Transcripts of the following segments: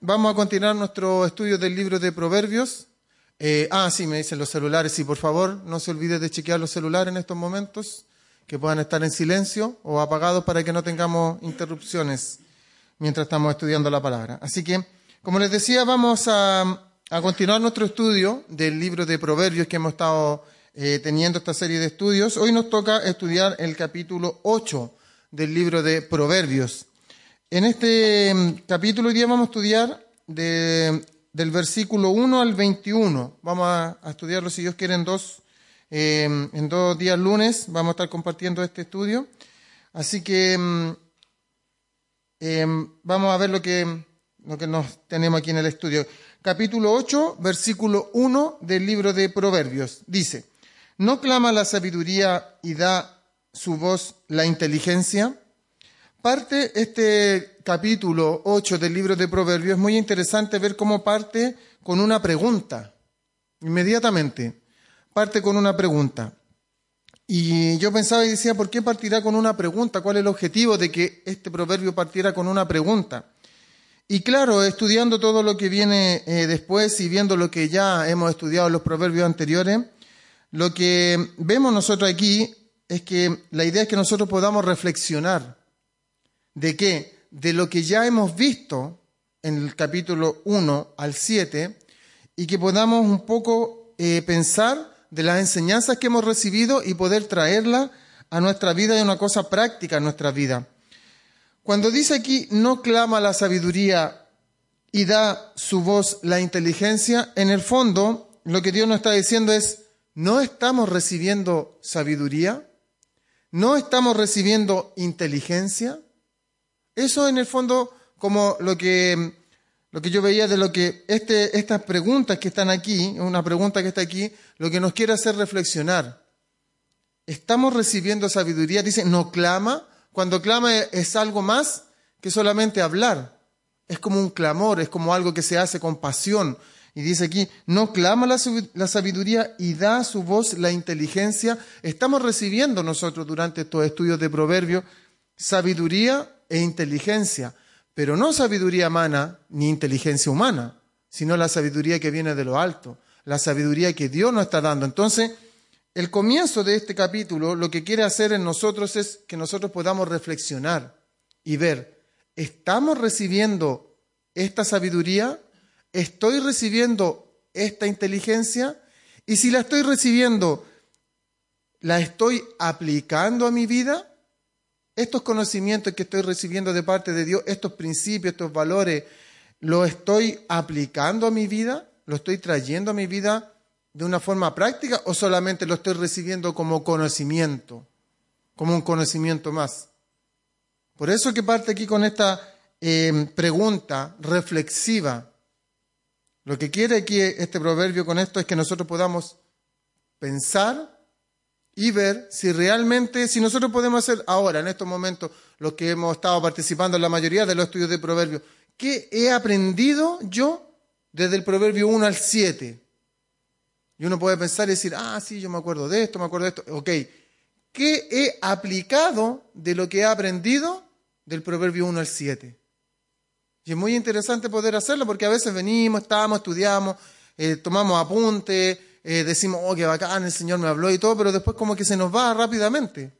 vamos a continuar nuestro estudio del libro de Proverbios. Eh, ah, sí, me dicen los celulares. Sí, por favor, no se olvide de chequear los celulares en estos momentos, que puedan estar en silencio o apagados para que no tengamos interrupciones mientras estamos estudiando la palabra. Así que, como les decía, vamos a, a continuar nuestro estudio del libro de Proverbios que hemos estado eh, teniendo esta serie de estudios. Hoy nos toca estudiar el capítulo 8 del libro de Proverbios. En este mm, capítulo hoy día vamos a estudiar de, del versículo 1 al 21. Vamos a, estudiarlo, si Dios quiere, en dos, eh, en dos días lunes. Vamos a estar compartiendo este estudio. Así que eh, vamos a ver lo que, lo que nos tenemos aquí en el estudio. Capítulo 8, versículo 1 del libro de Proverbios. Dice, ¿no clama la sabiduría y da su voz la inteligencia? Parte este capítulo 8 del libro de Proverbios, es muy interesante ver cómo parte con una pregunta. Inmediatamente, parte con una pregunta. Y yo pensaba y decía, ¿por qué partirá con una pregunta? ¿Cuál es el objetivo de que este proverbio partiera con una pregunta? Y claro, estudiando todo lo que viene eh, después y viendo lo que ya hemos estudiado en los proverbios anteriores, lo que vemos nosotros aquí es que la idea es que nosotros podamos reflexionar ¿De qué? De lo que ya hemos visto en el capítulo 1 al 7 y que podamos un poco eh, pensar de las enseñanzas que hemos recibido y poder traerlas a nuestra vida y una cosa práctica en nuestra vida. Cuando dice aquí, no clama la sabiduría y da su voz la inteligencia, en el fondo lo que Dios nos está diciendo es, no estamos recibiendo sabiduría, no estamos recibiendo inteligencia, eso en el fondo, como lo que, lo que yo veía de lo que este, estas preguntas que están aquí, una pregunta que está aquí, lo que nos quiere hacer reflexionar. ¿Estamos recibiendo sabiduría? Dice, no clama. Cuando clama es algo más que solamente hablar. Es como un clamor, es como algo que se hace con pasión. Y dice aquí, no clama la, sabiduría y da su voz la inteligencia. Estamos recibiendo nosotros durante estos estudios de proverbios sabiduría e inteligencia, pero no sabiduría humana ni inteligencia humana, sino la sabiduría que viene de lo alto, la sabiduría que Dios nos está dando. Entonces, el comienzo de este capítulo lo que quiere hacer en nosotros es que nosotros podamos reflexionar y ver, ¿estamos recibiendo esta sabiduría? ¿Estoy recibiendo esta inteligencia? Y si la estoy recibiendo, ¿la estoy aplicando a mi vida? Estos conocimientos que estoy recibiendo de parte de Dios, estos principios, estos valores, ¿lo estoy aplicando a mi vida? ¿Lo estoy trayendo a mi vida de una forma práctica o solamente lo estoy recibiendo como conocimiento, como un conocimiento más? Por eso que parte aquí con esta eh, pregunta reflexiva. Lo que quiere aquí este proverbio con esto es que nosotros podamos pensar y ver si realmente, si nosotros podemos hacer ahora, en estos momentos, los que hemos estado participando en la mayoría de los estudios de Proverbios, ¿qué he aprendido yo desde el Proverbio 1 al 7? Y uno puede pensar y decir, ah, sí, yo me acuerdo de esto, me acuerdo de esto. Ok, ¿qué he aplicado de lo que he aprendido del Proverbio 1 al 7? Y es muy interesante poder hacerlo porque a veces venimos, estamos, estudiamos, eh, tomamos apuntes, eh, decimos, oh, qué bacán, el Señor me habló y todo, pero después como que se nos va rápidamente.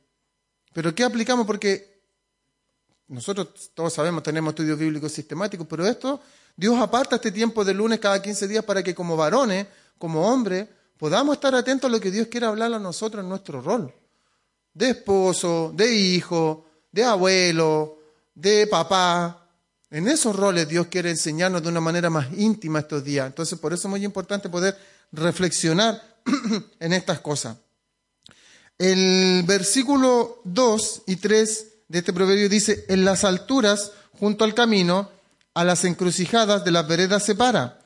Pero ¿qué aplicamos? Porque nosotros todos sabemos, tenemos estudios bíblicos sistemáticos, pero esto, Dios aparta este tiempo de lunes cada 15 días para que como varones, como hombres, podamos estar atentos a lo que Dios quiere hablar a nosotros en nuestro rol. De esposo, de hijo, de abuelo, de papá. En esos roles Dios quiere enseñarnos de una manera más íntima estos días. Entonces, por eso es muy importante poder reflexionar en estas cosas. El versículo 2 y 3 de este proverbio dice, en las alturas, junto al camino, a las encrucijadas de las veredas se para,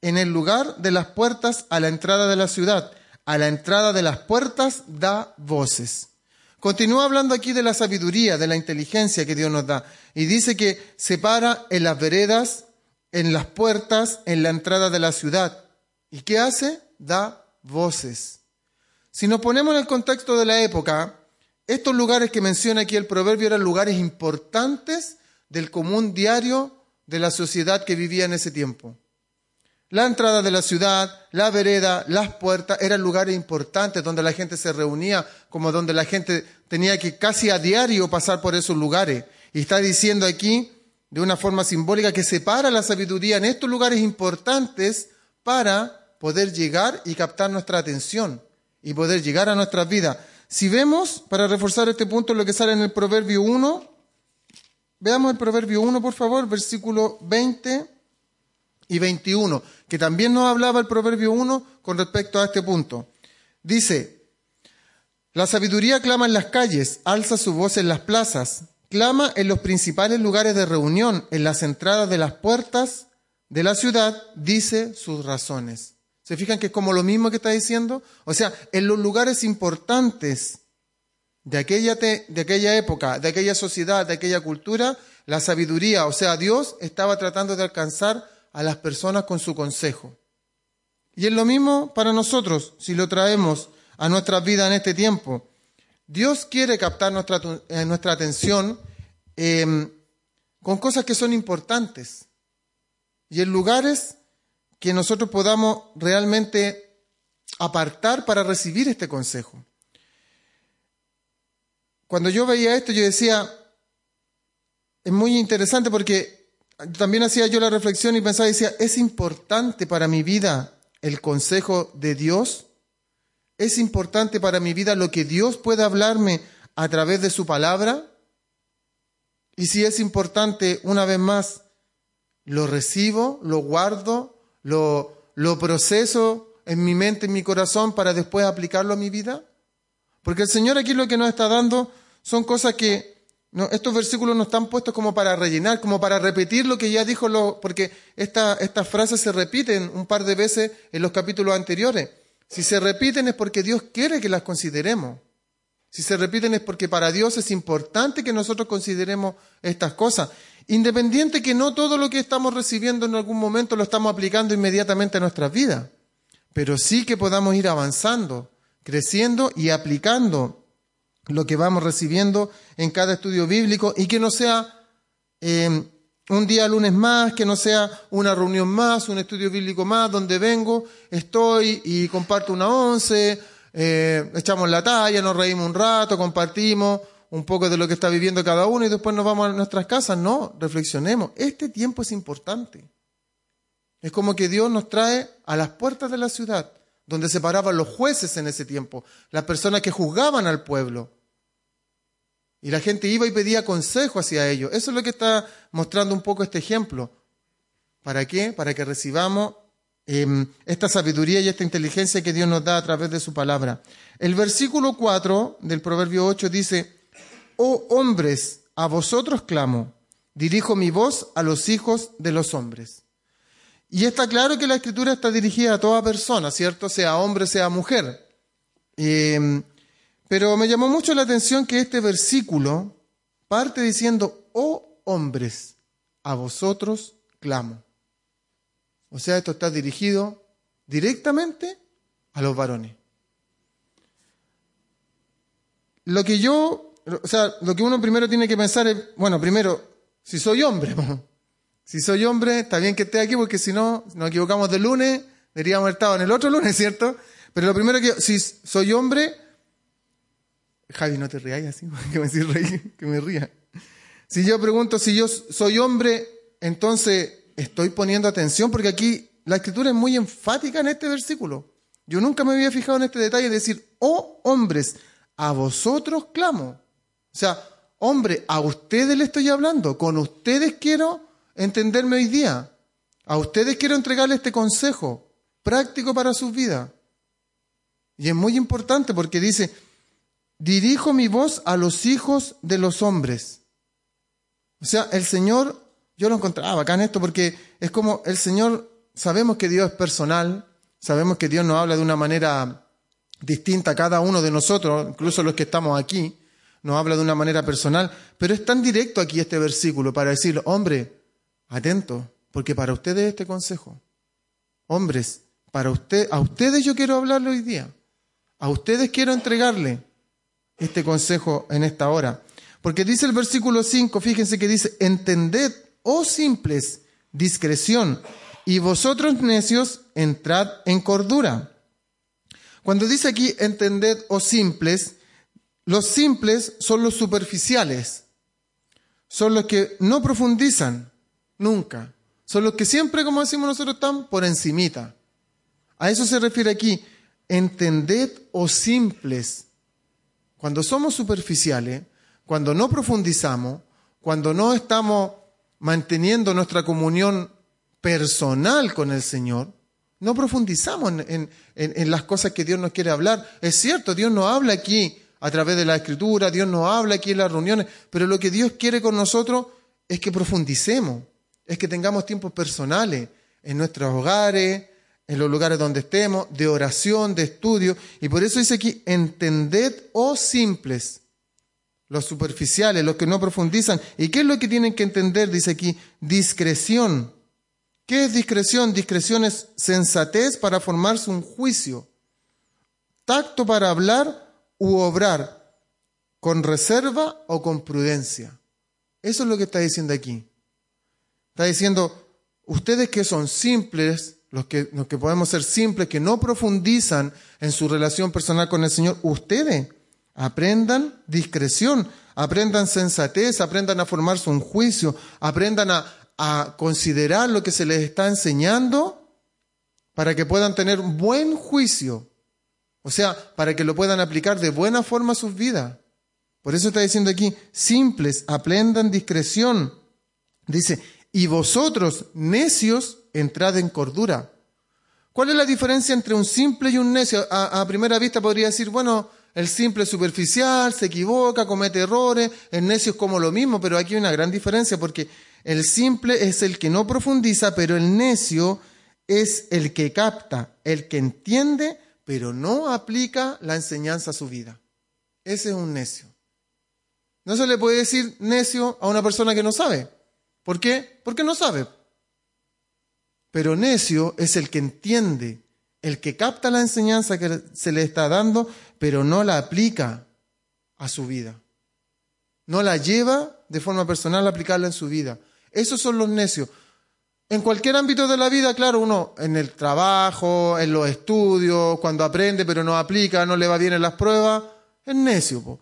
en el lugar de las puertas a la entrada de la ciudad, a la entrada de las puertas da voces. Continúa hablando aquí de la sabiduría, de la inteligencia que Dios nos da, y dice que se para en las veredas, en las puertas, en la entrada de la ciudad, ¿Y qué hace? Da voces. Si nos ponemos en el contexto de la época, estos lugares que menciona aquí el proverbio eran lugares importantes del común diario de la sociedad que vivía en ese tiempo. La entrada de la ciudad, la vereda, las puertas eran lugares importantes donde la gente se reunía, como donde la gente tenía que casi a diario pasar por esos lugares. Y está diciendo aquí, de una forma simbólica, que separa la sabiduría en estos lugares importantes para poder llegar y captar nuestra atención y poder llegar a nuestras vidas. Si vemos, para reforzar este punto, lo que sale en el Proverbio 1, veamos el Proverbio 1, por favor, versículo 20 y 21, que también nos hablaba el Proverbio 1 con respecto a este punto. Dice, la sabiduría clama en las calles, alza su voz en las plazas, clama en los principales lugares de reunión, en las entradas de las puertas de la ciudad, dice sus razones. ¿Se fijan que es como lo mismo que está diciendo? O sea, en los lugares importantes de aquella, de aquella época, de aquella sociedad, de aquella cultura, la sabiduría, o sea, Dios estaba tratando de alcanzar a las personas con su consejo. Y es lo mismo para nosotros, si lo traemos a nuestra vida en este tiempo. Dios quiere captar nuestra, eh, nuestra atención em, con cosas que son importantes y en lugares que nosotros podamos realmente apartar para recibir este consejo. Cuando yo veía esto, yo decía, es muy interesante porque también hacía yo la reflexión y pensaba y decía, ¿es importante para mi vida el consejo de Dios? ¿Es importante para mi vida lo que Dios puede hablarme a través de su palabra? Y si es importante, una vez más, lo recibo, lo guardo, lo, lo proceso en mi mente, en mi corazón, para después aplicarlo a mi vida? Porque el Señor aquí lo que nos está dando son cosas que no, estos versículos no están puestos como para rellenar, como para repetir lo que ya dijo, lo, porque esta, estas frases se repiten un par de veces en los capítulos anteriores. Si se repiten es porque Dios quiere que las consideremos. Si se repiten es porque para Dios es importante que nosotros consideremos estas cosas. Independiente que no todo lo que estamos recibiendo en algún momento lo estamos aplicando inmediatamente a nuestras vidas, pero sí que podamos ir avanzando, creciendo y aplicando lo que vamos recibiendo en cada estudio bíblico y que no sea eh, un día lunes más, que no sea una reunión más, un estudio bíblico más, donde vengo, estoy y comparto una once, eh, echamos la talla, nos reímos un rato, compartimos un poco de lo que está viviendo cada uno y después nos vamos a nuestras casas. No, reflexionemos. Este tiempo es importante. Es como que Dios nos trae a las puertas de la ciudad, donde se paraban los jueces en ese tiempo, las personas que juzgaban al pueblo. Y la gente iba y pedía consejo hacia ellos. Eso es lo que está mostrando un poco este ejemplo. ¿Para qué? Para que recibamos Em, esta sabiduría y esta inteligencia que Dios nos da a través de su palabra. El versículo 4 del Proverbio 8 dice, Oh hombres, a vosotros clamo, dirijo mi voz a los hijos de los hombres. Y está claro que la escritura está dirigida a toda persona, ¿cierto? Sea hombre, sea mujer. Em, pero me llamó mucho la atención que este versículo parte diciendo, oh hombres, a vosotros clamo. O sea, esto está dirigido directamente a los varones. Lo que yo, o sea, lo que uno primero tiene que pensar es, bueno, primero, si soy hombre, si soy hombre, está bien que esté aquí porque si no, nos equivocamos de lunes, deberíamos haber estado en el otro lunes, ¿cierto? Pero lo primero que, si soy hombre, Javi, no te rías así, que me, que me ría. Si yo pregunto si yo soy hombre, entonces estoy poniendo atención porque aquí la escritura es muy enfática en este versículo. Yo nunca me había fijado en este detalle de decir, oh hombres, a vosotros clamo. O sea, hombre, a ustedes le estoy hablando, con ustedes quiero entenderme hoy día. A ustedes quiero entregarle este consejo práctico para sus vidas. Y es muy importante porque dice, dirijo mi voz a los hijos de los hombres. O sea, el Señor yo lo encontraba acá en esto porque es como el Señor, sabemos que Dios es personal, sabemos que Dios nos habla de una manera distinta a cada uno de nosotros, incluso los que estamos aquí, nos habla de una manera personal, pero es tan directo aquí este versículo para decir, hombre, atento, porque para ustedes este consejo. Hombres, para usted, a ustedes yo quiero hablarle hoy día. A ustedes quiero entregarle este consejo en esta hora. Porque dice el versículo 5, fíjense que dice, entended oh simples, discreción, y vosotros necios, entrad en cordura. Cuando dice aquí entended, oh simples, los simples son los superficiales, son los que no profundizan nunca, son los que siempre, como decimos nosotros, están por encimita. A eso se refiere aquí, entended, oh simples. Cuando somos superficiales, cuando no profundizamos, cuando no estamos manteniendo nuestra comunión personal con el Señor, no profundizamos en, las cosas que Dios nos quiere hablar. Es cierto, Dios nos habla aquí a través de la Escritura, Dios nos habla aquí en las reuniones, pero lo que Dios quiere con nosotros es que profundicemos, es que tengamos tiempos personales en nuestros hogares, en los lugares donde estemos, de oración, de estudio. Y por eso dice aquí, entended, oh simples, los superficiales, los que no profundizan. ¿Y qué es lo que tienen que entender? Dice aquí, discreción. ¿Qué es discreción? Discreción es sensatez para formarse un juicio, tacto para hablar u obrar, con reserva o con prudencia. Eso es lo que está diciendo aquí. Está diciendo, ustedes que son simples, los que, los que podemos ser simples, que no profundizan en su relación personal con el Señor, ustedes aprendan discreción, aprendan sensatez, aprendan a formarse un juicio, aprendan a, a considerar lo que se les está enseñando para que puedan tener buen juicio, o sea, para que lo puedan aplicar de buena forma a sus vidas. Por eso está diciendo aquí, simples, aprendan discreción. Dice, y vosotros, necios, entrad en cordura. ¿Cuál es la diferencia entre un simple y un necio? A, primera vista podría decir, bueno, el simple es superficial, se equivoca, comete errores, el necio es como lo mismo, pero aquí hay una gran diferencia porque el simple es el que no profundiza, pero el necio es el que capta, el que entiende, pero no aplica la enseñanza a su vida. Ese es un necio. No se le puede decir necio a una persona que no sabe. ¿Por qué? Porque no sabe. Pero necio es el que entiende, el que capta la enseñanza que se le está dando, pero no la aplica a su vida. No la lleva de forma personal a aplicarla en su vida. Esos son los necios. En cualquier ámbito de la vida, claro, uno en el trabajo, en los estudios, cuando aprende pero no aplica, no le va bien en las pruebas, es necio.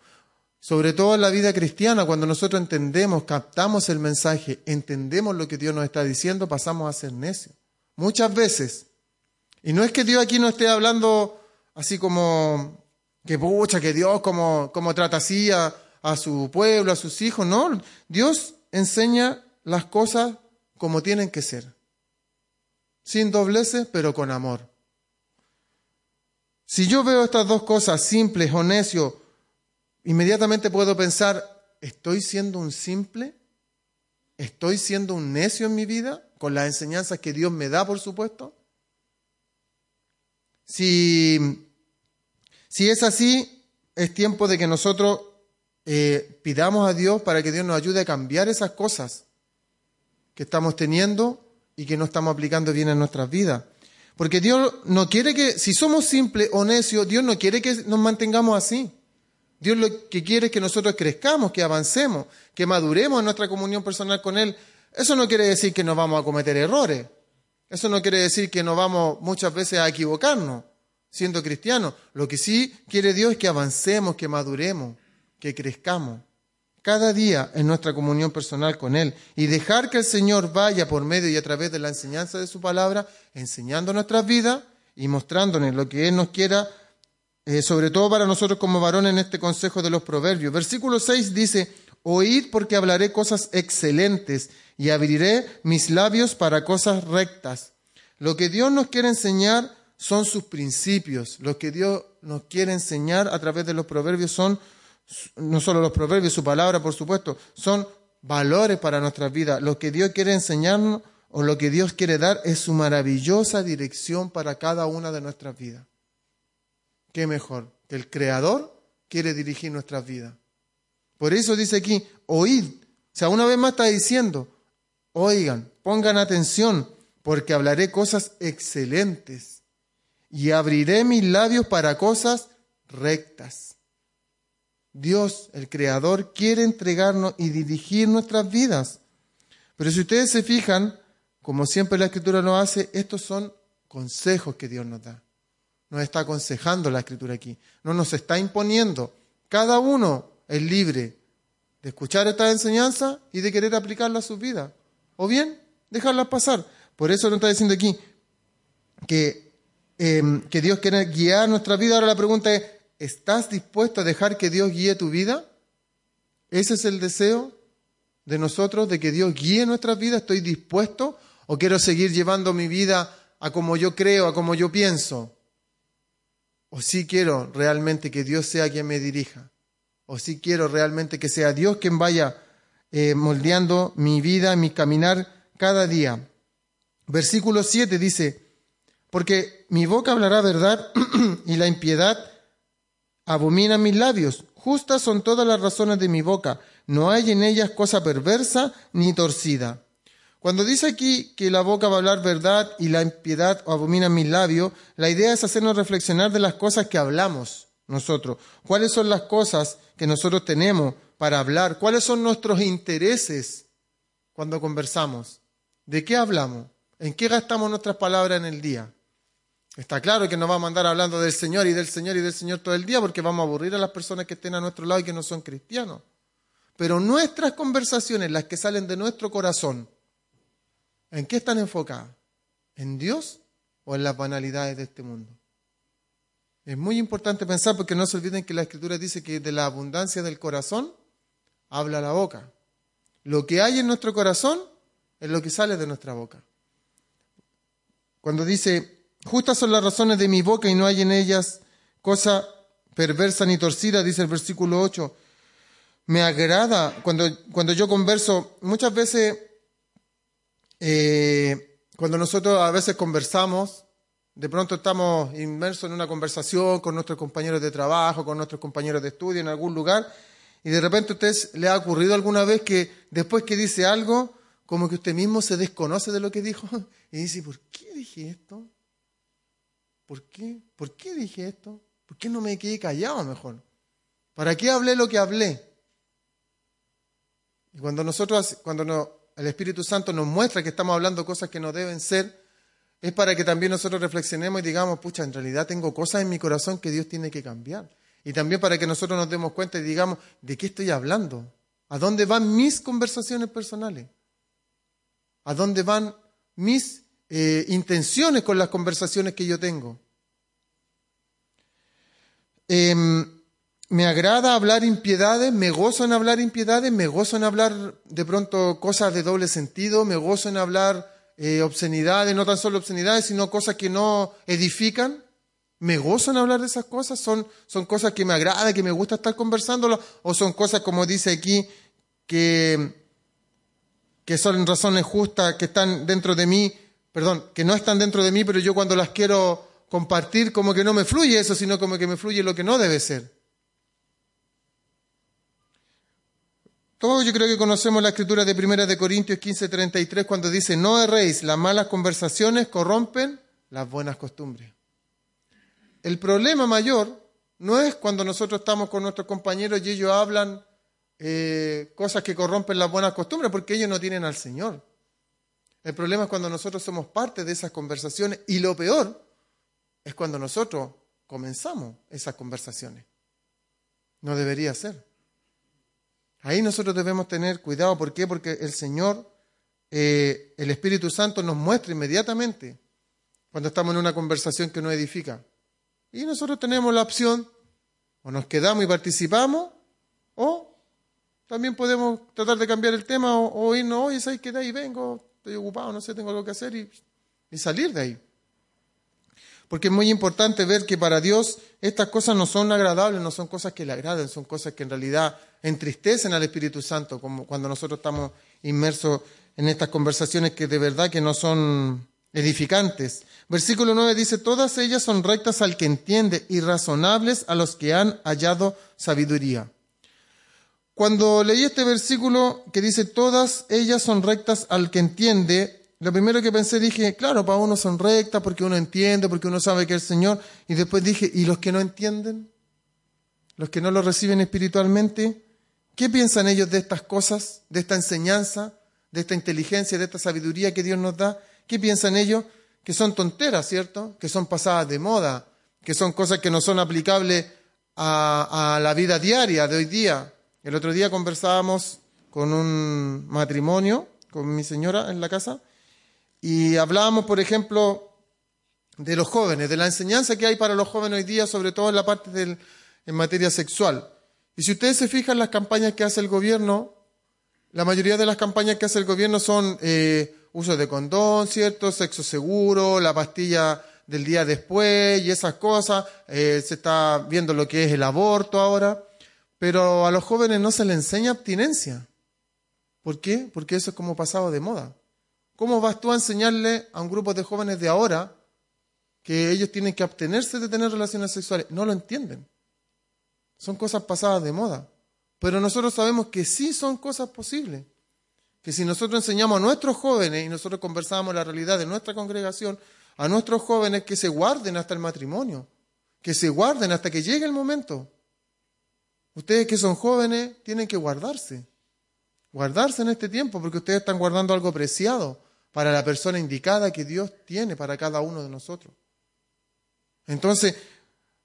Sobre todo en la vida cristiana, cuando nosotros entendemos, captamos el mensaje, entendemos lo que Dios nos está diciendo, pasamos a ser necios. Muchas veces. Y no es que Dios aquí no esté hablando así como que pucha, que Dios como, como trata así a, a su pueblo, a sus hijos. No, Dios enseña las cosas como tienen que ser. Sin dobleces, pero con amor. Si yo veo estas dos cosas simples o necios, inmediatamente puedo pensar, ¿estoy siendo un simple? ¿Estoy siendo un necio en mi vida? Con las enseñanzas que Dios me da, por supuesto. Si, si es así, es tiempo de que nosotros eh, pidamos a Dios para que Dios nos ayude a cambiar esas cosas que estamos teniendo y que no estamos aplicando bien en nuestras vidas. Porque Dios no quiere que, si somos simples o necios, Dios no quiere que nos mantengamos así. Dios lo que quiere es que nosotros crezcamos, que avancemos, que maduremos en nuestra comunión personal con Él. Eso no quiere decir que no vamos a cometer errores. Eso no quiere decir que no vamos muchas veces a equivocarnos siendo cristianos. Lo que sí quiere Dios es que avancemos, que maduremos, que crezcamos cada día en nuestra comunión personal con Él y dejar que el Señor vaya por medio y a través de la enseñanza de su palabra, enseñando nuestras vidas y mostrándonos lo que Él nos quiera, eh, sobre todo para nosotros como varones en este consejo de los proverbios. Versículo 6 dice, oíd porque hablaré cosas excelentes y abriré mis labios para cosas rectas. Lo que Dios nos quiere enseñar son sus principios. Lo que Dios nos quiere enseñar a través de los proverbios son no solo los proverbios, su palabra, por supuesto, son valores para nuestras vidas. Lo que Dios quiere enseñarnos o lo que Dios quiere dar es su maravillosa dirección para cada una de nuestras vidas. ¿Qué mejor? Que el Creador quiere dirigir nuestras vidas. Por eso dice aquí, oíd. O sea, una vez más está diciendo, oigan, pongan atención, porque hablaré cosas excelentes y abriré mis labios para cosas rectas. Dios, el Creador, quiere entregarnos y dirigir nuestras vidas. Pero si ustedes se fijan, como siempre la escritura lo hace, estos son consejos que Dios nos da. Nos está aconsejando la escritura aquí. No nos está imponiendo. Cada uno es libre de escuchar esta enseñanza y de querer aplicarla a su vida. O bien, dejarla pasar. Por eso nos está diciendo aquí que, em, que Dios quiere guiar nuestra vida. Ahora la pregunta es, ¿estás dispuesto a dejar que Dios guíe tu vida? ¿Ese es el deseo de nosotros, de que Dios guíe nuestra vida? ¿Estoy dispuesto o quiero seguir llevando mi vida a como yo creo, a como yo pienso? ¿O sí quiero realmente que Dios sea quien me dirija? ¿O sí quiero realmente que sea Dios quien vaya eh, moldeando mi vida, mi caminar cada día? Versículo 7 dice, porque mi boca hablará verdad y la impiedad abomina mis labios. Justas son todas las razones de mi boca. No hay en ellas cosa perversa ni torcida. Cuando dice aquí que la boca va a hablar verdad y la impiedad abomina mis labios, la idea es hacernos reflexionar de las cosas que hablamos nosotros. ¿Cuáles son las cosas que nosotros tenemos para hablar? ¿Cuáles son nuestros intereses cuando conversamos? ¿De qué hablamos? ¿En qué gastamos nuestras palabras en el día? Está claro que no vamos a andar hablando del Señor y del Señor y del Señor todo el día porque vamos a aburrir a las personas que estén a nuestro lado y que no son cristianos. Pero nuestras conversaciones, las que salen de nuestro corazón, ¿en qué están enfocadas? ¿En Dios o en las banalidades de este mundo? Es muy importante pensar porque no se olviden que la Escritura dice que de la abundancia del corazón habla la boca. Lo que hay en nuestro corazón es lo que sale de nuestra boca. Cuando dice Justas son las razones de mi boca y no hay en ellas cosa perversa ni torcida, dice el versículo 8. Me agrada cuando, cuando yo converso, muchas veces, eh, cuando nosotros a veces conversamos, de pronto estamos inmersos en una conversación con nuestros compañeros de trabajo, con nuestros compañeros de estudio en algún lugar, y de repente a usted le ha ocurrido alguna vez que después que dice algo, como que usted mismo se desconoce de lo que dijo y dice, ¿por qué dije esto? ¿Por qué? ¿Por qué dije esto? ¿Por qué no me quedé callado mejor? ¿Para qué hablé lo que hablé? Y cuando nosotros, cuando el Espíritu Santo nos muestra que estamos hablando cosas que no deben ser, es para que también nosotros reflexionemos y digamos, pucha, en realidad tengo cosas en mi corazón que Dios tiene que cambiar. Y también para que nosotros nos demos cuenta y digamos, ¿de qué estoy hablando? ¿A dónde van mis conversaciones personales? ¿A dónde van mis eh, intenciones con las conversaciones que yo tengo. Em, me agrada hablar impiedades, me gozo en hablar impiedades, me gozo en hablar de pronto cosas de doble sentido, me gozo en hablar eh, obscenidades, no tan solo obscenidades, sino cosas que no edifican. Me gozo en hablar de esas cosas, son, son cosas que me agrada, que me gusta estar conversándolas, o son cosas, como dice aquí, que, que son razones justas, que están dentro de mí, perdón, que no están dentro de mí, pero yo cuando las quiero compartir, como que no me fluye eso, sino como que me fluye lo que no debe ser. Todos yo creo que conocemos la escritura de Primera de Corintios 15:33 cuando dice, no erréis, las malas conversaciones corrompen las buenas costumbres. El problema mayor no es cuando nosotros estamos con nuestros compañeros y ellos hablan eh, cosas que corrompen las buenas costumbres, porque ellos no tienen al Señor. El problema es cuando nosotros somos parte de esas conversaciones y lo peor es cuando nosotros comenzamos esas conversaciones. No debería ser. Ahí nosotros debemos tener cuidado. ¿Por qué? Porque el Señor, eh, el Espíritu Santo nos muestra inmediatamente cuando estamos en una conversación que no edifica. Y nosotros tenemos la opción, o nos quedamos y participamos, o también podemos tratar de cambiar el tema o, irnos, oye, ¿sabes qué? De ahí vengo, estoy ocupado, no sé, tengo algo que hacer y, salir de ahí. Porque es muy importante ver que para Dios estas cosas no son agradables, no son cosas que le agraden, son cosas que en realidad entristecen al Espíritu Santo, como cuando nosotros estamos inmersos en estas conversaciones que de verdad que no son edificantes. Versículo 9 dice, todas ellas son rectas al que entiende y razonables a los que han hallado sabiduría. Cuando leí este versículo que dice, todas ellas son rectas al que entiende, lo primero que pensé dije, claro, para uno son rectas porque uno entiende, porque uno sabe que es el Señor. Y después dije, ¿y los que no entienden? ¿Los que no lo reciben espiritualmente? ¿Qué piensan ellos de estas cosas, de esta enseñanza, de esta inteligencia, de esta sabiduría que Dios nos da, ¿qué piensan ellos? Que son tonteras, ¿cierto? Que son pasadas de moda, que son cosas que no son aplicables a, a la vida diaria de hoy día. El otro día conversábamos con un matrimonio, con mi señora en la casa, y hablábamos, por ejemplo, de los jóvenes, de la enseñanza que hay para los jóvenes hoy día, sobre todo en la parte del, en materia sexual. Y si ustedes se fijan las campañas que hace el gobierno, la mayoría de las campañas que hace el gobierno son eh, uso de condón, ¿cierto? Sexo seguro, la pastilla del día después y esas cosas. Eh, se está viendo lo que es el aborto ahora. Pero a los jóvenes no se les enseña abstinencia. ¿Por qué? Porque eso es como pasado de moda. ¿Cómo vas tú a enseñarle a un grupo de jóvenes de ahora que ellos tienen que abstenerse de tener relaciones sexuales? No lo entienden. Son cosas pasadas de moda. Pero nosotros sabemos que sí son cosas posibles. Que si nosotros enseñamos a nuestros jóvenes y nosotros conversamos la realidad de nuestra congregación, a nuestros jóvenes que se guarden hasta el matrimonio, que se guarden hasta que llegue el momento. Ustedes que son jóvenes tienen que guardarse, guardarse en este tiempo porque ustedes están guardando algo preciado para la persona indicada que Dios tiene para cada uno de nosotros. Entonces,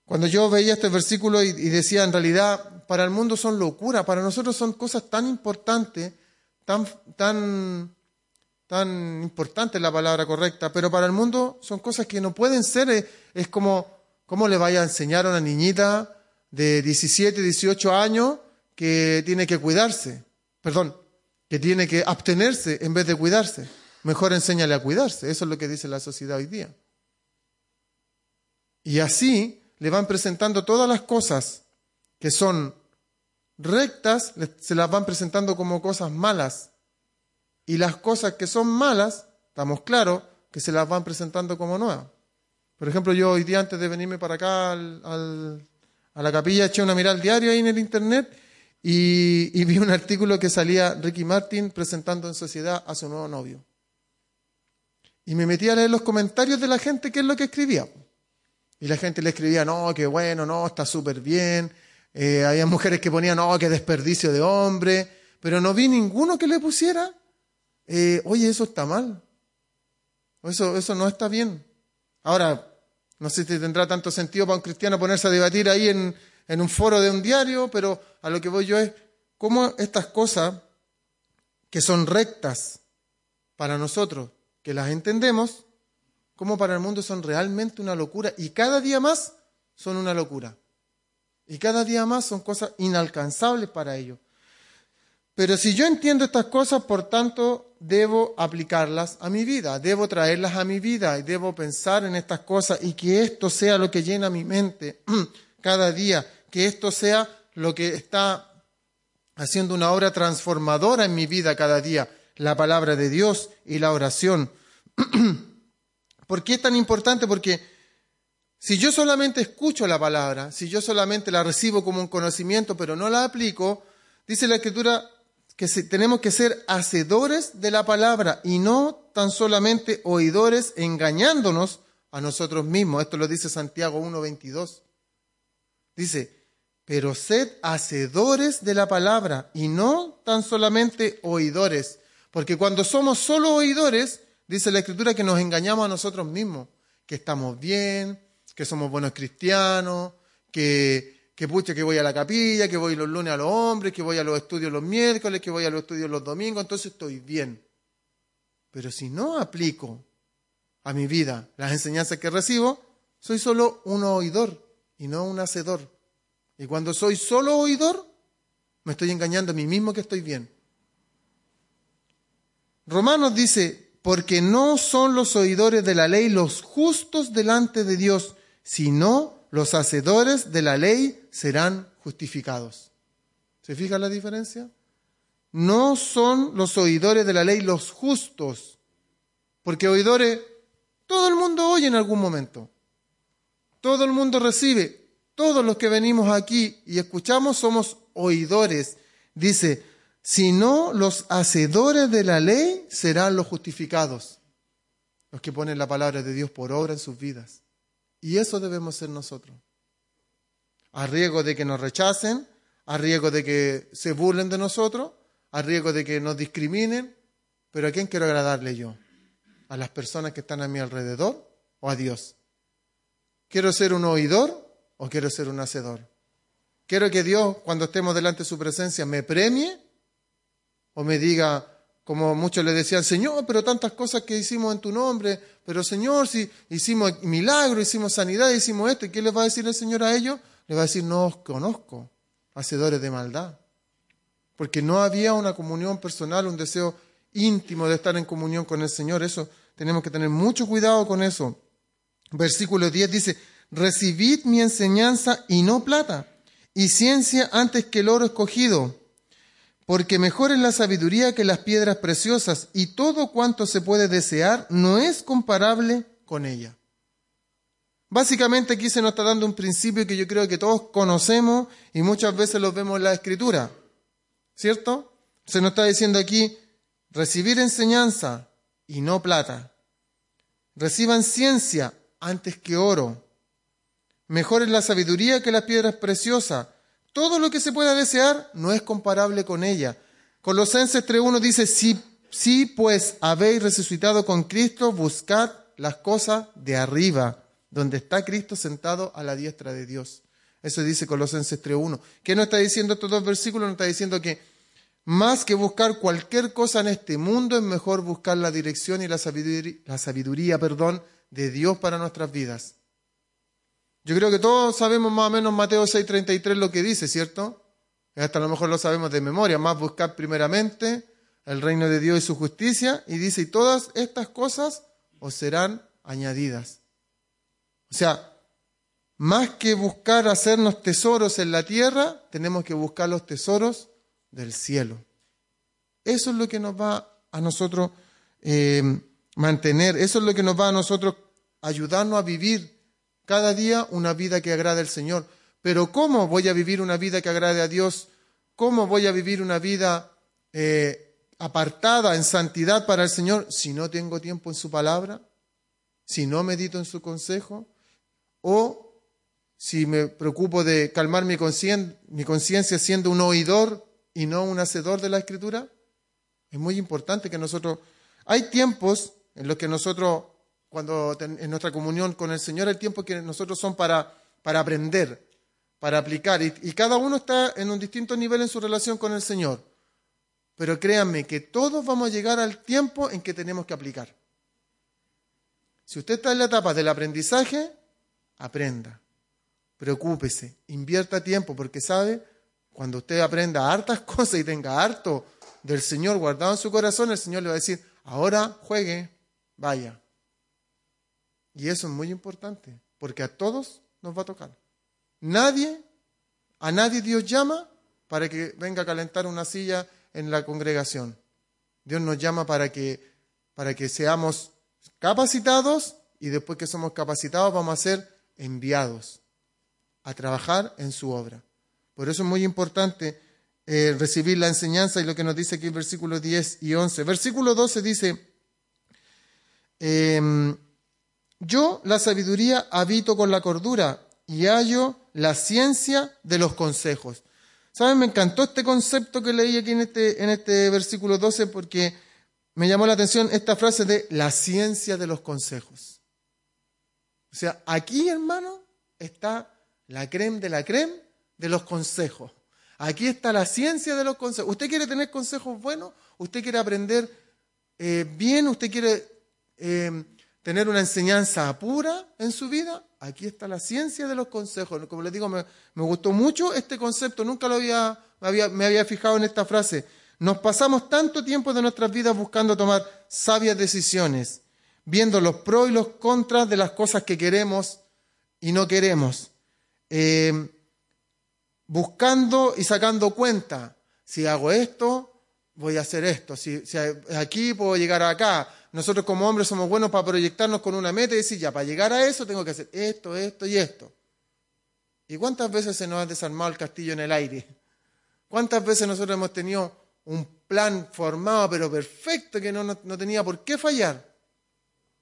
cuando yo veía este versículo y, decía, en realidad, para el mundo son locura, para nosotros son cosas tan importantes, tan, tan, tan importante la palabra correcta, pero para el mundo son cosas que no pueden ser, es, es como, ¿cómo le vaya a enseñar a una niñita de 17, 18 años que tiene que cuidarse? Perdón, que tiene que abstenerse en vez de cuidarse. Mejor enséñale a cuidarse, eso es lo que dice la sociedad hoy día. Y así le van presentando todas las cosas que son rectas, se las van presentando como cosas malas. Y las cosas que son malas, estamos claros, que se las van presentando como nuevas. Por ejemplo, yo hoy día antes de venirme para acá al, a la capilla eché una mirada al diario ahí en el internet y, y, vi un artículo que salía Ricky Martin presentando en sociedad a su nuevo novio. Y me metí a leer los comentarios de la gente, qué es lo que escribía. Y la gente le escribía, no, qué bueno, no, está súper bien. Eh, había mujeres que ponían, no, qué desperdicio de hombre. Pero no vi ninguno que le pusiera, eh, oye, eso está mal. Eso, eso no está bien. Ahora, no sé si tendrá tanto sentido para un cristiano ponerse a debatir ahí en, en un foro de un diario, pero a lo que voy yo es cómo estas cosas que son rectas para nosotros, que las entendemos, como para el mundo son realmente una locura y cada día más son una locura. Y cada día más son cosas inalcanzables para ellos. Pero si yo entiendo estas cosas, por tanto, debo aplicarlas a mi vida, debo traerlas a mi vida y debo pensar en estas cosas y que esto sea lo que llena mi mente cada día, que esto sea lo que está haciendo una obra transformadora en mi vida cada día, la palabra de Dios y la oración. ¿Por qué es tan importante? Porque si yo solamente escucho la palabra, si yo solamente la recibo como un conocimiento, pero no la aplico, dice la escritura que tenemos que ser hacedores de la palabra y no tan solamente oidores engañándonos a nosotros mismos. Esto lo dice Santiago 1.22. Dice, pero sed hacedores de la palabra y no tan solamente oidores. Porque cuando somos solo oidores, Dice la Escritura que nos engañamos a nosotros mismos, que estamos bien, que somos buenos cristianos, que, que pucha, que voy a la capilla, que voy los lunes a los hombres, que voy a los estudios los miércoles, que voy a los estudios los domingos, entonces estoy bien. Pero si no aplico a mi vida las enseñanzas que recibo, soy solo un oidor y no un hacedor. Y cuando soy solo oidor, me estoy engañando a mí mismo que estoy bien. Romanos dice, porque no son los oidores de la ley los justos delante de Dios, sino los hacedores de la ley serán justificados. ¿Se fija la diferencia? No son los oidores de la ley los justos, porque oidores, todo el mundo oye en algún momento, todo el mundo recibe, todos los que venimos aquí y escuchamos somos oidores. Dice, sino los hacedores de la ley serán los justificados, los que ponen la palabra de Dios por obra en sus vidas. Y eso debemos ser nosotros. A riesgo de que nos rechacen, a riesgo de que se burlen de nosotros, a riesgo de que nos discriminen, Pero ¿a quién quiero agradarle yo? ¿A las personas que están a mi alrededor o a Dios? ¿Quiero ser un oidor o quiero ser un hacedor? ¿Quiero que Dios, cuando estemos delante de su presencia, me premie o me diga, como muchos le decían, Señor, pero tantas cosas que hicimos en tu nombre, pero Señor, si hicimos milagros, hicimos sanidad, hicimos esto, ¿y qué les va a decir el Señor a ellos? Le va a decir, no os conozco, hacedores de maldad. Porque no había una comunión personal, un deseo íntimo de estar en comunión con el Señor. Eso tenemos que tener mucho cuidado con eso. Versículo 10 dice, recibid mi enseñanza y no plata, y ciencia antes que el oro escogido porque mejor es la sabiduría que las piedras preciosas, y todo cuanto se puede desear no es comparable con ella. Básicamente aquí se nos está dando un principio que yo creo que todos conocemos y muchas veces lo vemos en la escritura, ¿cierto? Se nos está diciendo aquí, recibir enseñanza y no plata. Reciban ciencia antes que oro. Mejor es la sabiduría que las piedras preciosas todo lo que se pueda desear no es comparable con ella. Colosenses 3.1 dice, si, si pues habéis resucitado con Cristo, buscad las cosas de arriba, donde está Cristo sentado a la diestra de Dios. Eso dice Colosenses 3.1. ¿Qué nos está diciendo estos dos versículos? Nos está diciendo que más que buscar cualquier cosa en este mundo, es mejor buscar la dirección y la sabiduría, la sabiduría perdón, de Dios para nuestras vidas. Yo creo que todos sabemos más o menos Mateo 6:33 lo que dice, ¿cierto? Hasta a lo mejor lo sabemos de memoria, más buscar primeramente el reino de Dios y su justicia, y dice, y todas estas cosas os serán añadidas. O sea, más que buscar hacernos tesoros en la tierra, tenemos que buscar los tesoros del cielo. Eso es lo que nos va a nosotros eh, mantener, eso es lo que nos va a nosotros ayudarnos a vivir cada día una vida que agrade al Señor. Pero ¿cómo voy a vivir una vida que agrade a Dios? ¿Cómo voy a vivir una vida eh, apartada en santidad para el Señor si no tengo tiempo en su palabra? Si no medito en su consejo? ¿O si me preocupo de calmar mi conciencia siendo un oidor y no un hacedor de la escritura? Es muy importante que nosotros... Hay tiempos en los que nosotros cuando en nuestra comunión con el Señor, el tiempo que nosotros son para, para aprender, para aplicar. Y, cada uno está en un distinto nivel en su relación con el Señor. Pero créanme que todos vamos a llegar al tiempo en que tenemos que aplicar. Si usted está en la etapa del aprendizaje, aprenda. Preocúpese, invierta tiempo, porque sabe, cuando usted aprenda hartas cosas y tenga harto del Señor guardado en su corazón, el Señor le va a decir, ahora juegue, vaya. Y eso es muy importante, porque a todos nos va a tocar. Nadie, a nadie Dios llama para que venga a calentar una silla en la congregación. Dios nos llama para que, para que seamos capacitados y después que somos capacitados vamos a ser enviados a trabajar en su obra. Por eso es muy importante eh, recibir la enseñanza y lo que nos dice aquí en versículos 10 y 11. Versículo 12 dice, eh, yo, la sabiduría, habito con la cordura y hallo la ciencia de los consejos. ¿Saben? Me encantó este concepto que leí aquí en este, en este versículo 12 porque me llamó la atención esta frase de la ciencia de los consejos. O sea, aquí, hermano, está la creme de la creme de los consejos. Aquí está la ciencia de los consejos. ¿Usted quiere tener consejos buenos? ¿Usted quiere aprender eh, bien? ¿Usted quiere eh, tener una enseñanza pura en su vida, aquí está la ciencia de los consejos. Como les digo, me, gustó mucho este concepto, nunca lo había, me había fijado en esta frase. Nos pasamos tanto tiempo de nuestras vidas buscando tomar sabias decisiones, viendo los pros y los contras de las cosas que queremos y no queremos, eh, buscando y sacando cuenta. Si hago esto, voy a hacer esto. Si, si aquí puedo llegar acá nosotros como hombres somos buenos para proyectarnos con una meta y decir, ya, para llegar a eso tengo que hacer esto, esto y esto. ¿Y cuántas veces se nos ha desarmado el castillo en el aire? ¿Cuántas veces nosotros hemos tenido un plan formado pero perfecto que no, no, tenía por qué fallar?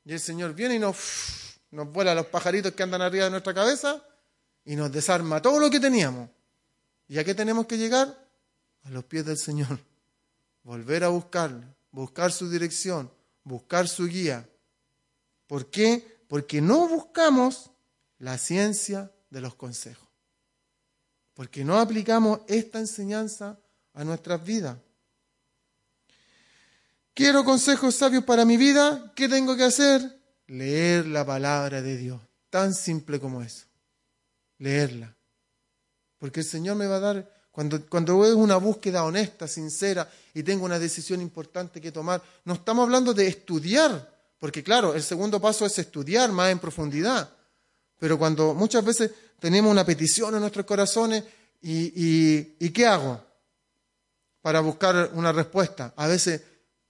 Y el Señor viene y nos, nos vuela los pajaritos que andan arriba de nuestra cabeza y nos desarma todo lo que teníamos. ¿Y a qué tenemos que llegar? A los pies del Señor. Volver a buscarlo buscar su dirección, buscar su guía. ¿Por qué? Porque no buscamos la ciencia de los consejos. Porque no aplicamos esta enseñanza a nuestras vidas. Quiero consejos sabios para mi vida. ¿Qué tengo que hacer? Leer la palabra de Dios. Tan simple como eso. Leerla. Porque el Señor me va a dar, cuando, cuando es una búsqueda honesta, sincera, y tengo una decisión importante que tomar, no estamos hablando de estudiar, porque claro, el segundo paso es estudiar más en profundidad. Pero cuando muchas veces tenemos una petición en nuestros corazones, ¿y, y qué hago? Para buscar una respuesta. A veces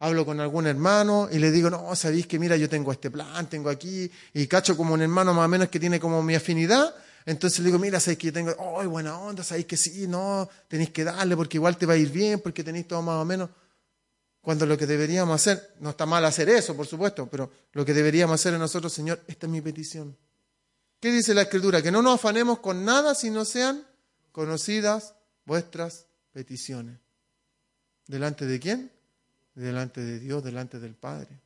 hablo con algún hermano y le digo, no, sabéis que mira, yo tengo este plan, tengo aquí, y cacho como un hermano más o menos que tiene como mi afinidad, entonces le digo, mira, sabéis que yo tengo, oh, buena onda, sabéis que sí, no, tenéis que darle porque igual te va a ir bien, porque tenéis todo más o menos. Cuando lo que deberíamos hacer, no está mal hacer eso, por supuesto, pero lo que deberíamos hacer es nosotros, Señor, esta es mi petición. ¿Qué dice la Escritura? Que no nos afanemos con nada si no sean conocidas vuestras peticiones. ¿Delante de quién? delante de Dios, delante del Padre.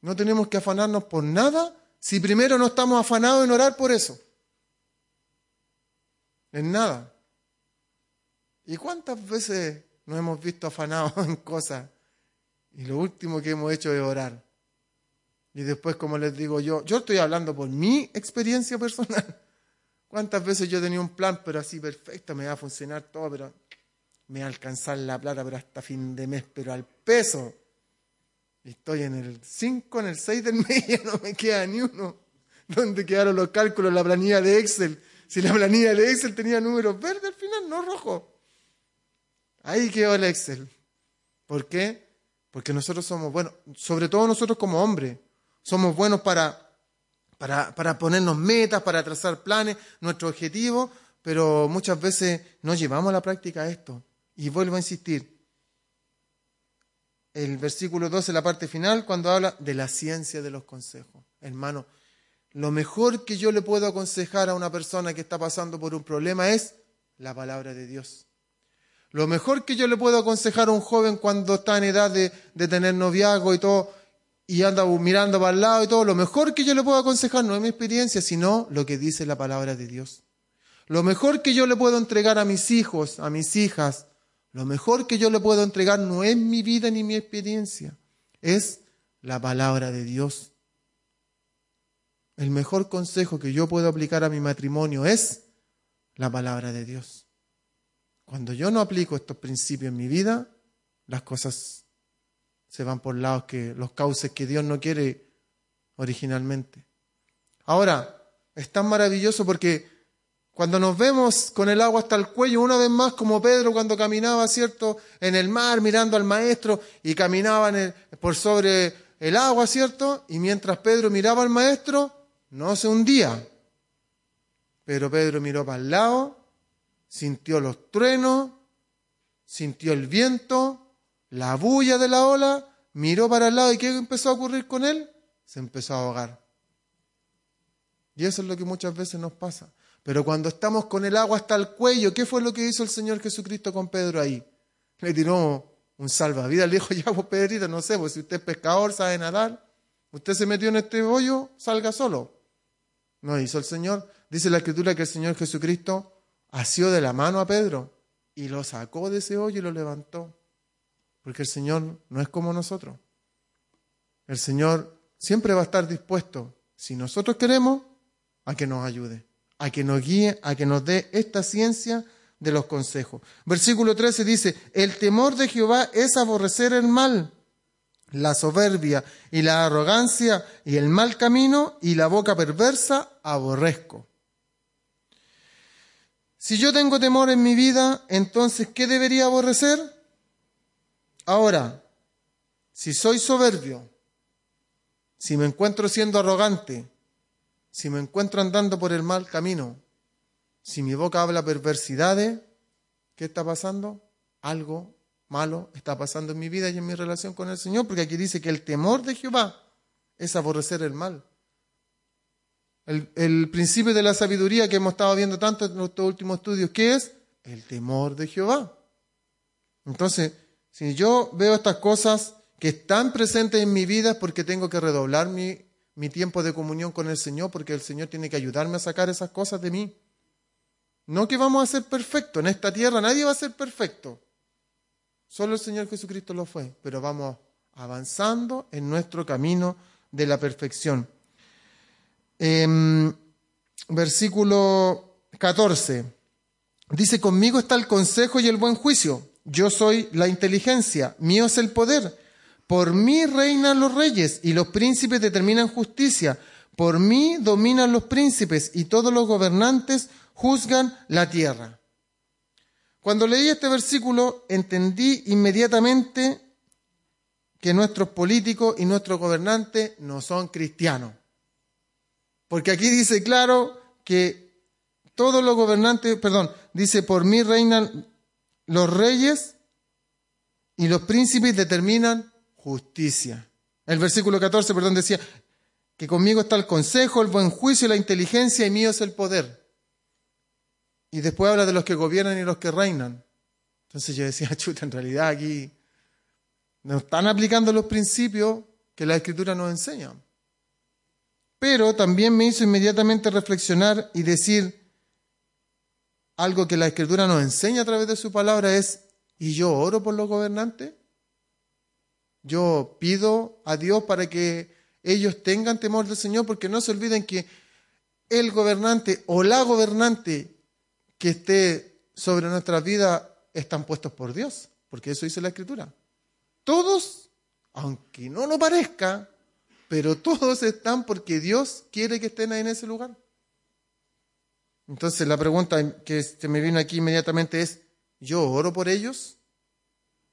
No tenemos que afanarnos por nada si primero no estamos afanados en orar por eso. En nada. ¿Y cuántas veces nos hemos visto afanados en cosas y lo último que hemos hecho es orar? Y después, como les digo yo, yo estoy hablando por mi experiencia personal. ¿Cuántas veces yo tenía un plan, pero así perfecto, me va a funcionar todo, pero me va a alcanzar la plata, pero hasta fin de mes, pero al peso. Estoy en el 5, en el 6 del mes, ya no me queda ni uno. ¿Dónde quedaron los cálculos, la planilla de Excel? Si la planilla de Excel tenía números verdes al final, no rojos. Ahí quedó el Excel. ¿Por qué? Porque nosotros somos buenos, sobre todo nosotros como hombres, somos buenos para, para, para ponernos metas, para trazar planes, nuestros objetivos, pero muchas veces no llevamos a la práctica esto. Y vuelvo a insistir, el versículo 12, la parte final, cuando habla de la ciencia de los consejos. Hermano, lo mejor que yo le puedo aconsejar a una persona que está pasando por un problema es la palabra de Dios. Lo mejor que yo le puedo aconsejar a un joven cuando está en edad de, tener noviazgo y todo, y anda mirando para el lado y todo, lo mejor que yo le puedo aconsejar no es mi experiencia, sino lo que dice la palabra de Dios. Lo mejor que yo le puedo entregar a mis hijos, a mis hijas, lo mejor que yo le puedo entregar no es mi vida ni mi experiencia, es la palabra de Dios. El mejor consejo que yo puedo aplicar a mi matrimonio es la palabra de Dios. Cuando yo no aplico estos principios en mi vida, las cosas se van por lados que los cauces que Dios no quiere originalmente. Ahora, es tan maravilloso porque cuando nos vemos con el agua hasta el cuello, una vez más como Pedro cuando caminaba, ¿cierto?, en el mar mirando al maestro y caminaba por sobre el agua, ¿cierto? Y mientras Pedro miraba al maestro, no se hundía. Pero Pedro miró para el lado, sintió los truenos, sintió el viento, la bulla de la ola, miró para el lado y ¿qué empezó a ocurrir con él? Se empezó a ahogar. Y eso es lo que muchas veces nos pasa. Pero cuando estamos con el agua hasta el cuello, ¿qué fue lo que hizo el Señor Jesucristo con Pedro ahí? Le tiró un salvavidas, le dijo, ya vos Pedrito, no sé, pues si usted es pescador, sabe nadar, usted se metió en este hoyo, salga solo. No hizo el Señor. Dice la Escritura que el Señor Jesucristo asió de la mano a Pedro y lo sacó de ese hoyo y lo levantó. Porque el Señor no es como nosotros. El Señor siempre va a estar dispuesto, si nosotros queremos, a que nos ayude a que nos guíe, a que nos dé esta ciencia de los consejos. Versículo 13 dice, el temor de Jehová es aborrecer el mal, la soberbia y la arrogancia y el mal camino y la boca perversa aborrezco. Si yo tengo temor en mi vida, entonces, ¿qué debería aborrecer? Ahora, si soy soberbio, si me encuentro siendo arrogante, si me encuentro andando por el mal camino, si mi boca habla perversidades, ¿qué está pasando? Algo malo está pasando en mi vida y en mi relación con el Señor, porque aquí dice que el temor de Jehová es aborrecer el mal. El, principio de la sabiduría que hemos estado viendo tanto en nuestros últimos estudios, ¿qué es? El temor de Jehová. Entonces, si yo veo estas cosas que están presentes en mi vida es porque tengo que redoblar mi tiempo de comunión con el Señor, porque el Señor tiene que ayudarme a sacar esas cosas de mí. No que vamos a ser perfectos. En esta tierra nadie va a ser perfecto. Solo el Señor Jesucristo lo fue. Pero vamos avanzando en nuestro camino de la perfección. Em, versículo 14. Dice, conmigo está el consejo y el buen juicio. Yo soy la inteligencia, mío es el poder. Por mí reinan los reyes y los príncipes determinan justicia. Por mí dominan los príncipes y todos los gobernantes juzgan la tierra. Cuando leí este versículo entendí inmediatamente que nuestros políticos y nuestros gobernantes no son cristianos. Porque aquí dice claro que todos los gobernantes, perdón, dice, por mí reinan los reyes y los príncipes determinan justicia. El versículo 14, perdón, decía que conmigo está el consejo, el buen juicio, la inteligencia y mío es el poder. Y después habla de los que gobiernan y los que reinan. Entonces yo decía, chuta, en realidad aquí no están aplicando los principios que la Escritura nos enseña. Pero también me hizo inmediatamente reflexionar y decir algo que la Escritura nos enseña a través de su palabra es, ¿y yo oro por los gobernantes? Yo pido a Dios para que ellos tengan temor del Señor, porque no se olviden que el gobernante o la gobernante que esté sobre nuestra vida están puestos por Dios, porque eso dice la Escritura. Todos, aunque no lo parezca, pero todos están porque Dios quiere que estén ahí en ese lugar. Entonces la pregunta que se me vino aquí inmediatamente es, ¿yo oro por ellos?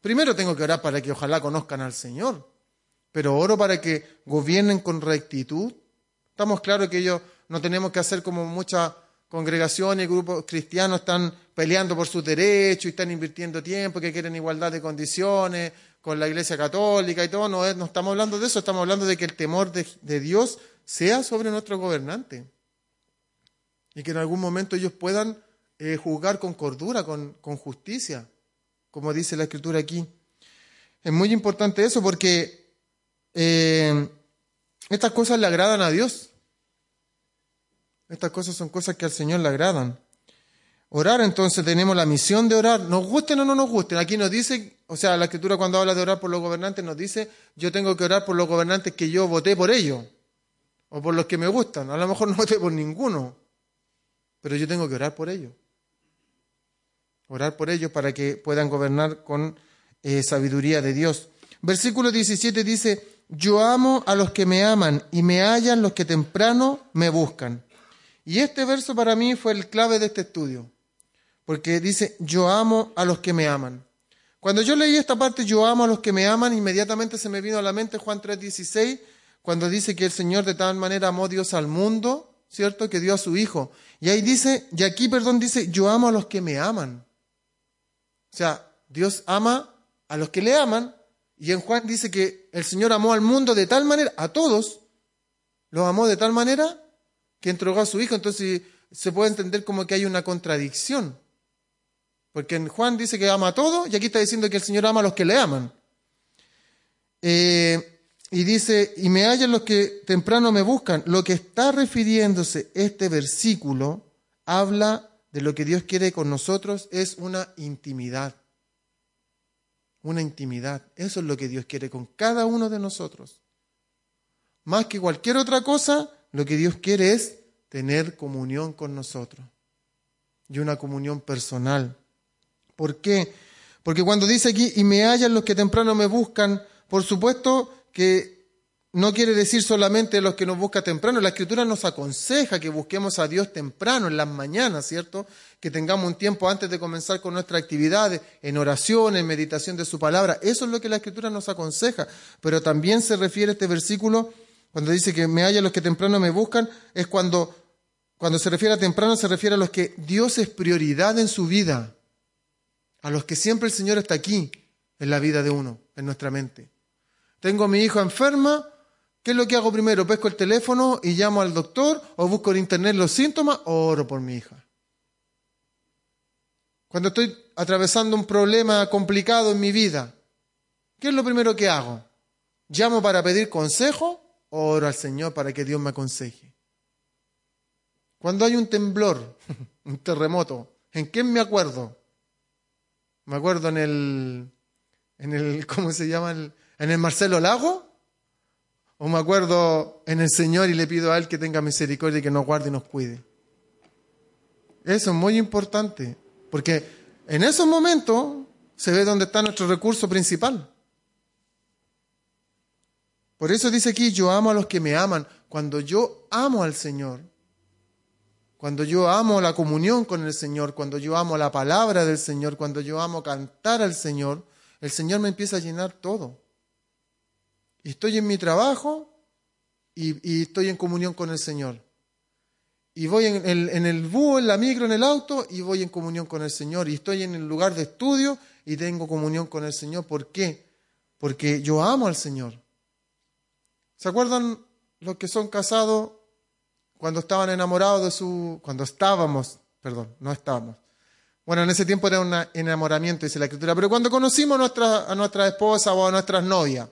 Primero tengo que orar para que ojalá conozcan al Señor, pero oro para que gobiernen con rectitud. Estamos claros que ellos no tenemos que hacer como muchas congregaciones y grupos cristianos están peleando por sus derechos y están invirtiendo tiempo, que quieren igualdad de condiciones con la Iglesia Católica y todo. No, no estamos hablando de eso, estamos hablando de que el temor de, Dios sea sobre nuestro gobernante y que en algún momento ellos puedan eh, juzgar con cordura, con, con justicia como dice la escritura aquí. Es muy importante eso porque eh, estas cosas le agradan a Dios. Estas cosas son cosas que al Señor le agradan. Orar, entonces tenemos la misión de orar, nos gusten o no nos gusten. Aquí nos dice, o sea, la escritura cuando habla de orar por los gobernantes nos dice, yo tengo que orar por los gobernantes que yo voté por ellos, o por los que me gustan. A lo mejor no voté por ninguno, pero yo tengo que orar por ellos. Orar por ellos para que puedan gobernar con eh, sabiduría de Dios. Versículo 17 dice, yo amo a los que me aman y me hallan los que temprano me buscan. Y este verso para mí fue el clave de este estudio, porque dice, yo amo a los que me aman. Cuando yo leí esta parte, yo amo a los que me aman, inmediatamente se me vino a la mente Juan 3:16, cuando dice que el Señor de tal manera amó Dios al mundo, ¿cierto? Que dio a su Hijo. Y ahí dice, y aquí, perdón, dice, yo amo a los que me aman. O sea, Dios ama a los que le aman, y en Juan dice que el Señor amó al mundo de tal manera, a todos, los amó de tal manera que entregó a su Hijo. Entonces se puede entender como que hay una contradicción. Porque en Juan dice que ama a todos, y aquí está diciendo que el Señor ama a los que le aman. Eh, y dice, y me hallan los que temprano me buscan. Lo que está refiriéndose este versículo habla de lo que Dios quiere con nosotros es una intimidad. Una intimidad. Eso es lo que Dios quiere con cada uno de nosotros. Más que cualquier otra cosa, lo que Dios quiere es tener comunión con nosotros. Y una comunión personal. ¿Por qué? Porque cuando dice aquí, y me hallan los que temprano me buscan, por supuesto que no quiere decir solamente los que nos busca temprano. La Escritura nos aconseja que busquemos a Dios temprano, en las mañanas, ¿cierto? Que tengamos un tiempo antes de comenzar con nuestra actividad, en oración, en meditación de su palabra. Eso es lo que la Escritura nos aconseja. Pero también se refiere este versículo, cuando dice que me haya los que temprano me buscan, es cuando, cuando se refiere a temprano, se refiere a los que Dios es prioridad en su vida. A los que siempre el Señor está aquí en la vida de uno, en nuestra mente. Tengo a mi hijo enferma, ¿Qué es lo que hago primero? ¿Pesco el teléfono y llamo al doctor o busco en internet los síntomas o oro por mi hija? Cuando estoy atravesando un problema complicado en mi vida, ¿qué es lo primero que hago? ¿Llamo para pedir consejo oro al Señor para que Dios me aconseje? Cuando hay un temblor, un terremoto, ¿en qué me acuerdo? Me acuerdo en el, en el ¿cómo se llama? En el Marcelo Lago. O me acuerdo en el Señor y le pido a Él que tenga misericordia y que nos guarde y nos cuide. Eso es muy importante, porque en esos momentos se ve dónde está nuestro recurso principal. Por eso dice aquí, yo amo a los que me aman. Cuando yo amo al Señor, cuando yo amo la comunión con el Señor, cuando yo amo la palabra del Señor, cuando yo amo cantar al Señor, el Señor me empieza a llenar todo. Estoy en mi trabajo y, estoy en comunión con el Señor. Y voy en el, en el búho, en la micro, en el auto y voy en comunión con el Señor. Y estoy en el lugar de estudio y tengo comunión con el Señor. ¿Por qué? Porque yo amo al Señor. ¿Se acuerdan los que son casados cuando estaban enamorados de su... cuando estábamos, perdón, no estábamos. Bueno, en ese tiempo era un enamoramiento, dice la escritura, pero cuando conocimos a nuestra, a nuestra esposa o a nuestras novias,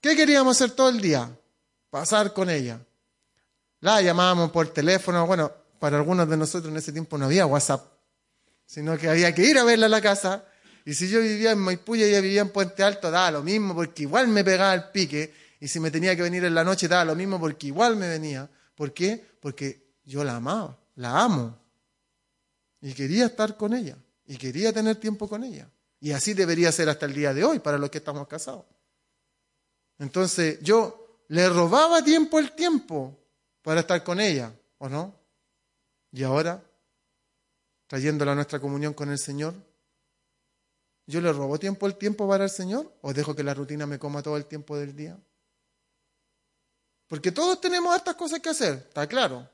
¿qué queríamos hacer todo el día? Pasar con ella. La llamábamos por teléfono, bueno, para algunos de nosotros en ese tiempo no había WhatsApp, sino que había que ir a verla a la casa, y si yo vivía en Maipú y ella vivía en Puente Alto, daba lo mismo, porque igual me pegaba el pique, y si me tenía que venir en la noche, daba lo mismo, porque igual me venía. ¿Por qué? Porque yo la amaba, la amo. Y quería estar con ella. Y quería tener tiempo con ella. Y así debería ser hasta el día de hoy para los que estamos casados. Entonces yo le robaba tiempo el tiempo para estar con ella, ¿o no? Y ahora, trayéndola a nuestra comunión con el Señor, ¿yo le robo tiempo el tiempo para el Señor o dejo que la rutina me coma todo el tiempo del día? Porque todos tenemos estas cosas que hacer, está claro.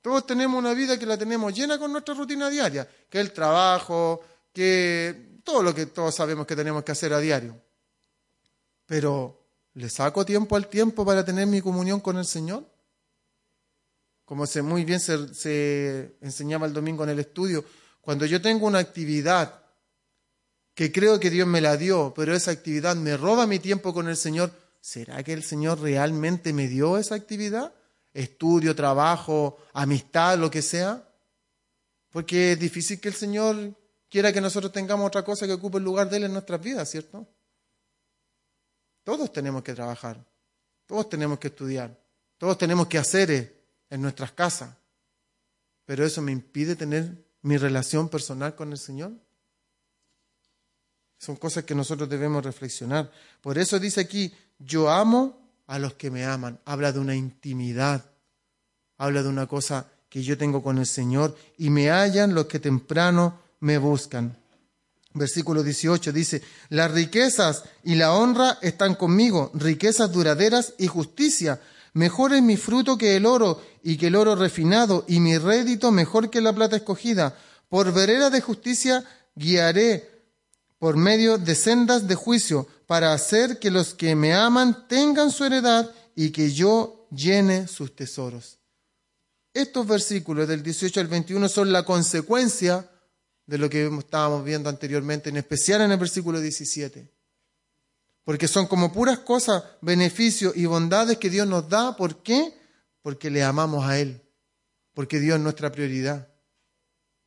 Todos tenemos una vida que la tenemos llena con nuestra rutina diaria, que el trabajo, que todo lo que todos sabemos que tenemos que hacer a diario. Pero, ¿le saco tiempo al tiempo para tener mi comunión con el Señor? Como se, muy bien se enseñaba el domingo en el estudio, cuando yo tengo una actividad que creo que Dios me la dio, pero esa actividad me roba mi tiempo con el Señor, ¿será que el Señor realmente me dio esa actividad? Estudio, trabajo, amistad, lo que sea. Porque es difícil que el Señor quiera que nosotros tengamos otra cosa que ocupe el lugar de Él en nuestras vidas, ¿cierto? Todos tenemos que trabajar, todos tenemos que estudiar, todos tenemos que hacer en nuestras casas. Pero eso me impide tener mi relación personal con el Señor. Son cosas que nosotros debemos reflexionar. Por eso dice aquí, yo amo a los que me aman. Habla de una intimidad. Habla de una cosa que yo tengo con el Señor. Y me hallan los que temprano me buscan. Versículo 18 dice, las riquezas y la honra están conmigo, riquezas duraderas y justicia. Mejor es mi fruto que el oro y que el oro refinado, y mi rédito mejor que la plata escogida. Por vereda de justicia guiaré por medio de sendas de juicio, para hacer que los que me aman tengan su heredad y que yo llene sus tesoros. Estos versículos del 18 al 21 son la consecuencia de lo que estábamos viendo anteriormente, en especial en el versículo 17. Porque son como puras cosas, beneficios y bondades que Dios nos da. ¿Por qué? Porque le amamos a Él. Porque Dios es nuestra prioridad.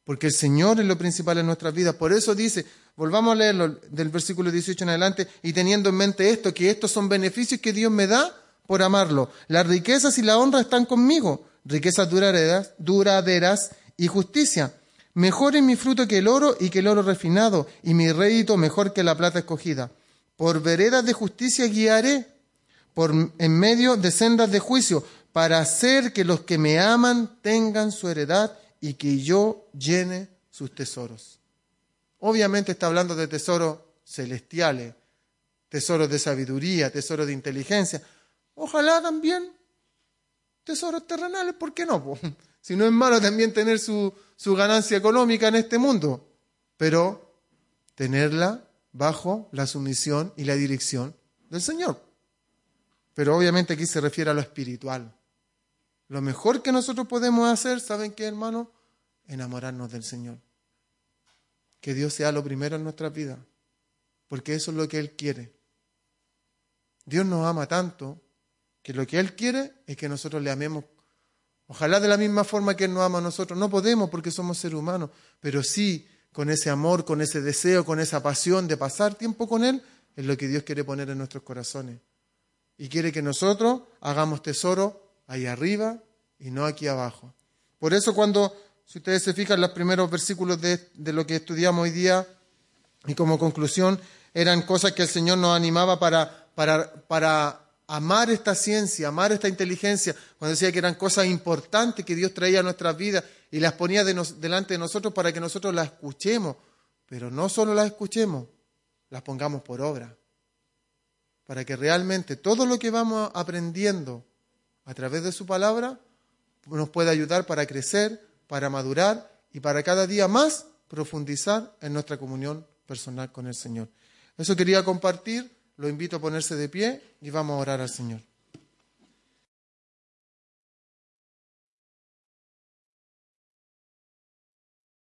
Porque el Señor es lo principal en nuestras vidas. Por eso dice, Volvamos a leerlo del versículo 18 en adelante y teniendo en mente esto, que estos son beneficios que Dios me da por amarlo. Las riquezas y la honra están conmigo, riquezas duraderas, duraderas y justicia. Mejor es mi fruto que el oro y que el oro refinado, y mi rédito mejor que la plata escogida. Por veredas de justicia guiaré, por en medio de sendas de juicio, para hacer que los que me aman tengan su heredad y que yo llene sus tesoros. Obviamente está hablando de tesoros celestiales, tesoros de sabiduría, tesoros de inteligencia. Ojalá también tesoros terrenales, ¿por qué no? Si no es malo también tener su, su ganancia económica en este mundo, pero tenerla bajo la sumisión y la dirección del Señor. Pero obviamente aquí se refiere a lo espiritual. Lo mejor que nosotros podemos hacer, ¿saben qué, hermano? Enamorarnos del Señor. Que Dios sea lo primero en nuestra vida, porque eso es lo que Él quiere. Dios nos ama tanto que lo que Él quiere es que nosotros le amemos. Ojalá de la misma forma que Él nos ama a nosotros. No podemos porque somos seres humanos, pero sí con ese amor, con ese deseo, con esa pasión de pasar tiempo con Él, es lo que Dios quiere poner en nuestros corazones. Y quiere que nosotros hagamos tesoro ahí arriba y no aquí abajo. Por eso cuando, si ustedes se fijan, los primeros versículos de, de lo que estudiamos hoy día, y como conclusión, eran cosas que el Señor nos animaba para, para, para amar esta ciencia, amar esta inteligencia, cuando decía que eran cosas importantes que Dios traía a nuestras vidas y las ponía delante de nosotros para que nosotros las escuchemos, pero no solo las escuchemos, las pongamos por obra, para que realmente todo lo que vamos aprendiendo a través de su palabra nos pueda ayudar para crecer, para madurar y para cada día más profundizar en nuestra comunión personal con el Señor. Eso quería compartir, lo invito a ponerse de pie y vamos a orar al Señor.